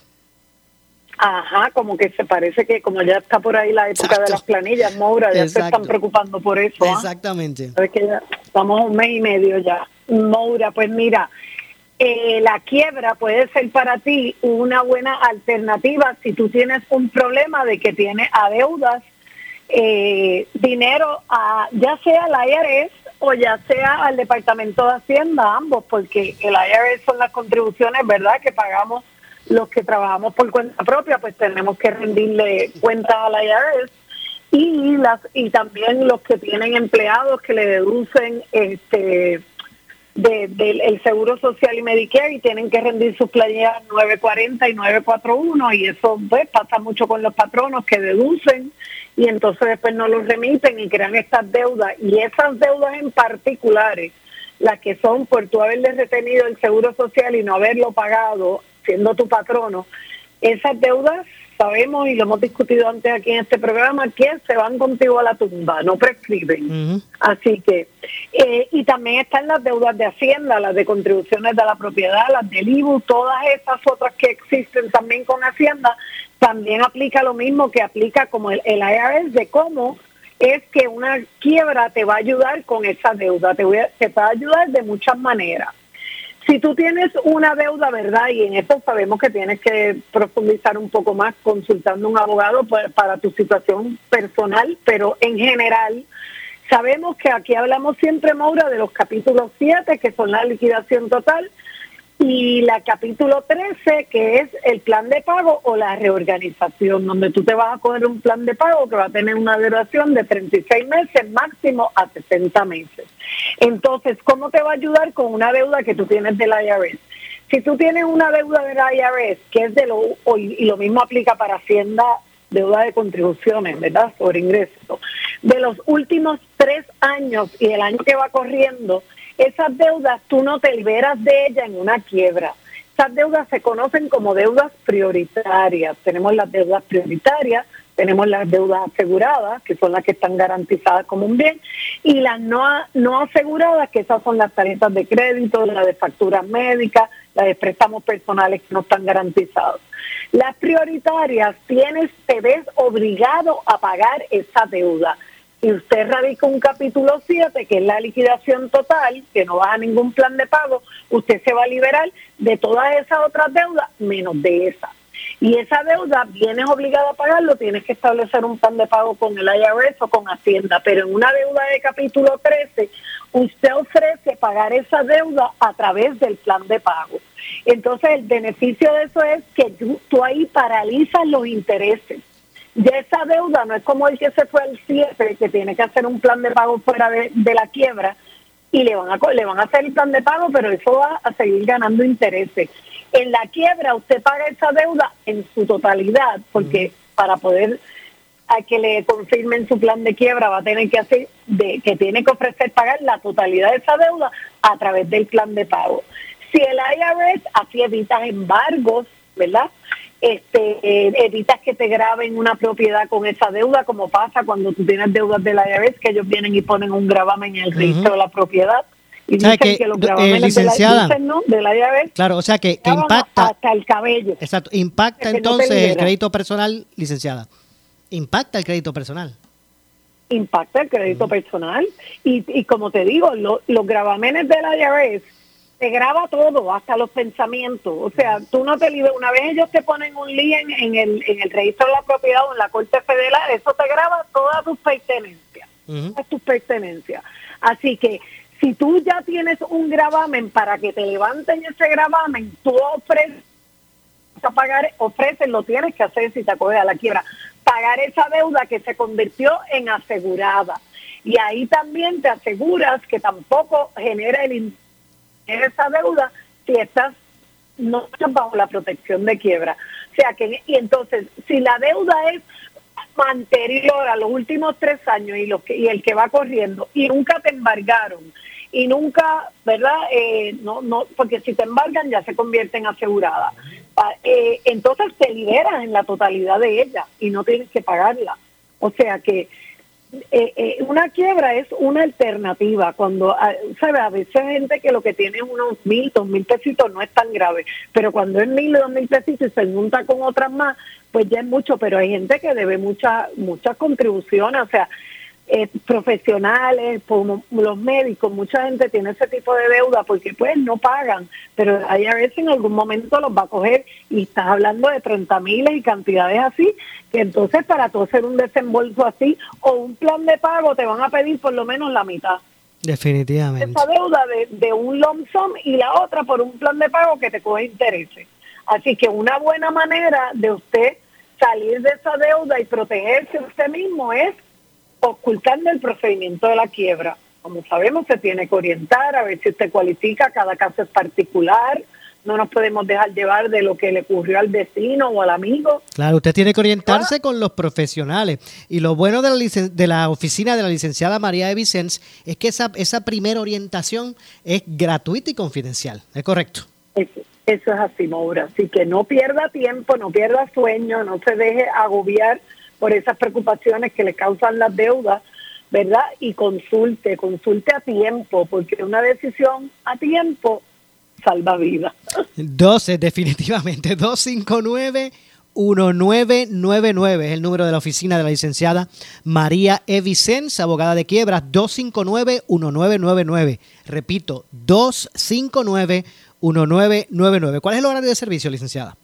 Ajá, como que se parece que como ya está por ahí la época de las planillas, Maura, ya se Exacto. están preocupando por eso. ¿ah? Exactamente. Sabes que ya estamos un mes y medio ya. Maura, pues mira, eh, la quiebra puede ser para ti una buena alternativa si tú tienes un problema de que tienes adeudas eh, dinero a ya sea al IRS o ya sea al Departamento de Hacienda, ambos, porque el IRS son las contribuciones, ¿verdad?, que pagamos los que trabajamos por cuenta propia, pues tenemos que rendirle cuenta a la IRS y las y también los que tienen empleados que le deducen este del el seguro social y Medicare y tienen que rendir sus planillas 940 y 941 y eso pues pasa mucho con los patronos que deducen y entonces después no los remiten y crean estas deudas y esas deudas en particulares las que son por tú haberle retenido el seguro social y no haberlo pagado siendo tu patrono esas deudas sabemos y lo hemos discutido antes aquí en este programa que se van contigo a la tumba, no prescriben. Así que, eh, y también están las deudas de Hacienda, las de contribuciones de la propiedad, las del IBU, todas esas otras que existen también con Hacienda, también aplica lo mismo que aplica como el, el IRS de cómo es que una quiebra te va a ayudar con esa deuda, te, voy a, te va a ayudar de muchas maneras. Si tú tienes una deuda, ¿verdad? Y en esto sabemos que tienes que profundizar un poco más consultando un abogado para tu situación personal, pero en general, sabemos que aquí hablamos siempre, Maura, de los capítulos 7, que son la liquidación total, y la capítulo 13, que es el plan de pago o la reorganización, donde tú te vas a coger un plan de pago que va a tener una duración de 36 meses, máximo a 60 meses. Entonces, ¿cómo te va a ayudar con una deuda que tú tienes del IRS? Si tú tienes una deuda del IRS, que es de lo, y lo mismo aplica para Hacienda, deuda de contribuciones, ¿verdad? Sobre ingresos. De los últimos tres años y el año que va corriendo, esas deudas tú no te liberas de ellas en una quiebra. Esas deudas se conocen como deudas prioritarias. Tenemos las deudas prioritarias, tenemos las deudas aseguradas, que son las que están garantizadas como un bien, y las no, no aseguradas, que esas son las tarjetas de crédito, las de facturas médicas, las de préstamos personales que no están garantizados. Las prioritarias tienes, te ves obligado a pagar esa deuda y usted radica un capítulo 7, que es la liquidación total, que no va a ningún plan de pago, usted se va a liberar de todas esas otras deudas menos de esa. Y esa deuda vienes obligado a pagarlo, tienes que establecer un plan de pago con el IRS o con Hacienda, pero en una deuda de capítulo 13, usted ofrece pagar esa deuda a través del plan de pago. Entonces el beneficio de eso es que tú, tú ahí paralizas los intereses ya esa deuda no es como el que se fue al 7, que tiene que hacer un plan de pago fuera de, la quiebra y le van, a, le van a hacer el plan de pago, pero eso va a seguir ganando intereses. En la quiebra usted paga esa deuda en su totalidad, porque para poder a que le confirmen su plan de quiebra va a tener que hacer de que tiene que ofrecer pagar la totalidad de esa deuda a través del plan de pago. Si el IRS así evita embargos, ¿verdad? Este, eh, evitas que te graben una propiedad con esa deuda, como pasa cuando tú tienes deudas de la IRS, que ellos vienen y ponen un gravamen en el registro de la propiedad. Y dicen que, los eh, licenciada, de la, IRS claro, o sea que, impacta. hasta el cabello. Exacto, impacta entonces el crédito personal, licenciada. Impacta el crédito personal. Impacta el crédito personal. Y, y como te digo, los gravamenes de la IRS te graba todo, hasta los pensamientos. O sea, tú no te liberas. Una vez ellos te ponen un lien en el, en el registro de la propiedad o en la Corte Federal, eso te graba todas tus pertenencias. Todas tus pertenencias. Así que si tú ya tienes un gravamen para que te levanten ese gravamen, tú ofreces a pagar, ofreces, lo tienes que hacer si te acoges a la quiebra, pagar esa deuda que se convirtió en asegurada. Y ahí también te aseguras que tampoco genera el esa deuda si estás no estás bajo la protección de quiebra. O sea que, y entonces, si la deuda es anterior a los últimos tres años y, lo que, y el que va corriendo y nunca te embargaron y nunca, ¿verdad? Eh, no, no, porque si te embargan ya se convierte en asegurada. Ah, eh, entonces te liberas en la totalidad de ella y no tienes que pagarla. O sea que eh, eh, una quiebra es una alternativa. Cuando, ah, ¿sabes? A veces gente que lo que tiene unos mil, dos mil pesitos no es tan grave, pero cuando es mil, dos mil pesitos y se junta con otras más, pues ya es mucho, pero hay gente que debe muchas muchas contribuciones, o sea, eh, profesionales, como los médicos, mucha gente tiene ese tipo de deuda porque pues no pagan, pero hay a veces en algún momento los va a coger y estás hablando de 30 miles y cantidades así, que entonces para tú hacer un desembolso así o un plan de pago te van a pedir por lo menos la mitad. Definitivamente. Esa deuda de, de un lump sum y la otra por un plan de pago que te coge intereses. Así que una buena manera de usted salir de esa deuda y protegerse usted mismo es ocultando el procedimiento de la quiebra. Como sabemos, se tiene que orientar a ver si usted cualifica, cada caso es particular, no nos podemos dejar llevar de lo que le ocurrió al vecino o al amigo. Claro, usted tiene que orientarse con los profesionales. Y lo bueno de la, de la oficina de la licenciada María de Vicens es que esa, esa primera orientación es gratuita y confidencial. ¿Es correcto? Eso, eso es así, Maura. Así que no pierda tiempo, no pierda sueño, no se deje agobiar por esas preocupaciones que le causan las deudas, ¿verdad? Y consulte, consulte a tiempo, porque una decisión a tiempo salva vida. 12, definitivamente. 259 1999 es el número de la oficina de la licenciada María Evicens, abogada de quiebras, 259-1999. Repito, 259-1999. ¿Cuál es el horario de servicio, licenciada?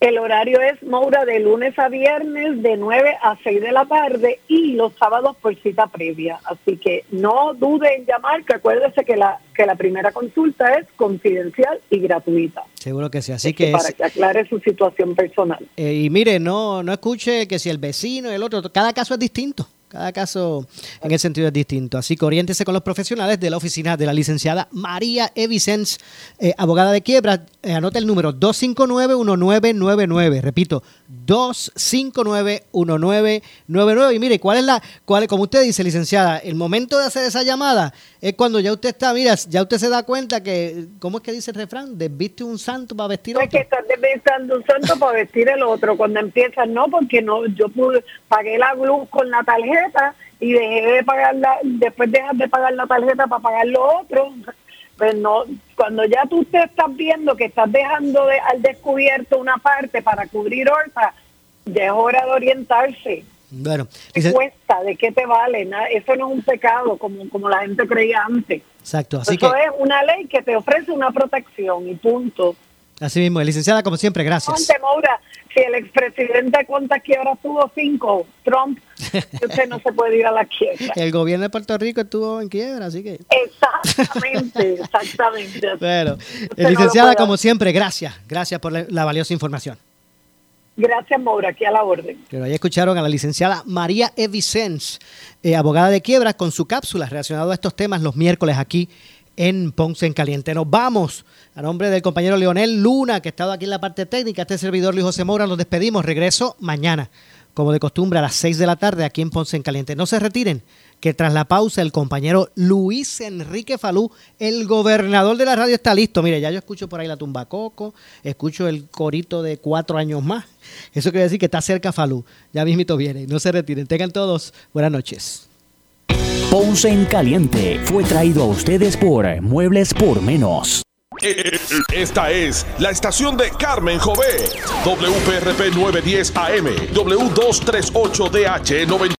El horario es, Maura, de lunes a viernes de 9 a 6 de la tarde y los sábados por cita previa. Así que no dude en llamar, que acuérdese que la, que la primera consulta es confidencial y gratuita. Seguro que sí, así que... Para que aclare su situación personal. Eh, y mire, no, no escuche que si el vecino y el otro, cada caso es distinto. Cada caso en ese sentido es distinto. Así que oriéntese con los profesionales de la oficina de la licenciada María Evicens, eh, abogada de quiebra. Eh, anota el número 259-1999. Repito, 259-1999. Y mire, ¿cuál es la, cuál, como usted dice, licenciada, el momento de hacer esa llamada es cuando ya usted está, mira, ya usted se da cuenta que, ¿cómo es que dice el refrán? Desviste un santo para vestir otro. Es que estás desvistando un santo para vestir el otro. Cuando empiezas, no, porque no, yo pude, pagué la luz con la tarjeta y dejé de pagarla, después dejas de pagar la tarjeta para pagar lo otro. Pues no, cuando ya tú te estás viendo que estás dejando de, al descubierto una parte para cubrir otra, ya es hora de orientarse. Bueno, ¿Qué cuesta? ¿De qué te vale? Eso no es un pecado como, como la gente creía antes. Exacto. Así Eso que, es una ley que te ofrece una protección y punto. así mismo, licenciada, como siempre, gracias. Si el expresidente cuántas quiebras tuvo cinco, Trump, usted no se puede ir a la quiebra. El gobierno de Puerto Rico estuvo en quiebra, así que... Exactamente, exactamente. Bueno, eh, licenciada, como siempre, gracias. Gracias por la, la valiosa información. Gracias, Maura, aquí a la orden. Pero ahí escucharon a la licenciada María Evicens, eh, abogada de quiebras, con su cápsula relacionada a estos temas los miércoles aquí en Ponce en Caliente. Nos vamos. A nombre del compañero Leonel Luna, que ha estado aquí en la parte técnica, este servidor Luis José Moura, nos despedimos. Regreso mañana, como de costumbre, a las 6 de la tarde aquí en Ponce en Caliente. No se retiren, que tras la pausa el compañero Luis Enrique Falú, el gobernador de la radio, está listo. Mire, ya yo escucho por ahí la tumba coco, escucho el corito de cuatro años más. Eso quiere decir que está cerca Falú. Ya mismito viene. No se retiren. Tengan todos buenas noches. Ponce en Caliente fue traído a ustedes por Muebles por Menos. Esta es la estación de Carmen Jové. WPRP 910 AM, W238DH 90.